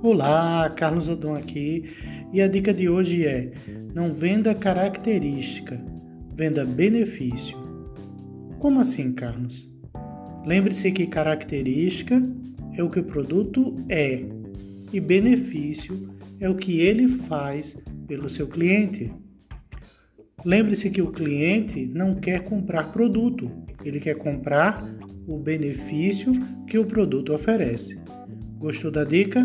Olá, Carlos Odon aqui e a dica de hoje é: não venda característica, venda benefício. Como assim, Carlos? Lembre-se que característica é o que o produto é e benefício é o que ele faz pelo seu cliente. Lembre-se que o cliente não quer comprar produto, ele quer comprar o benefício que o produto oferece. Gostou da dica?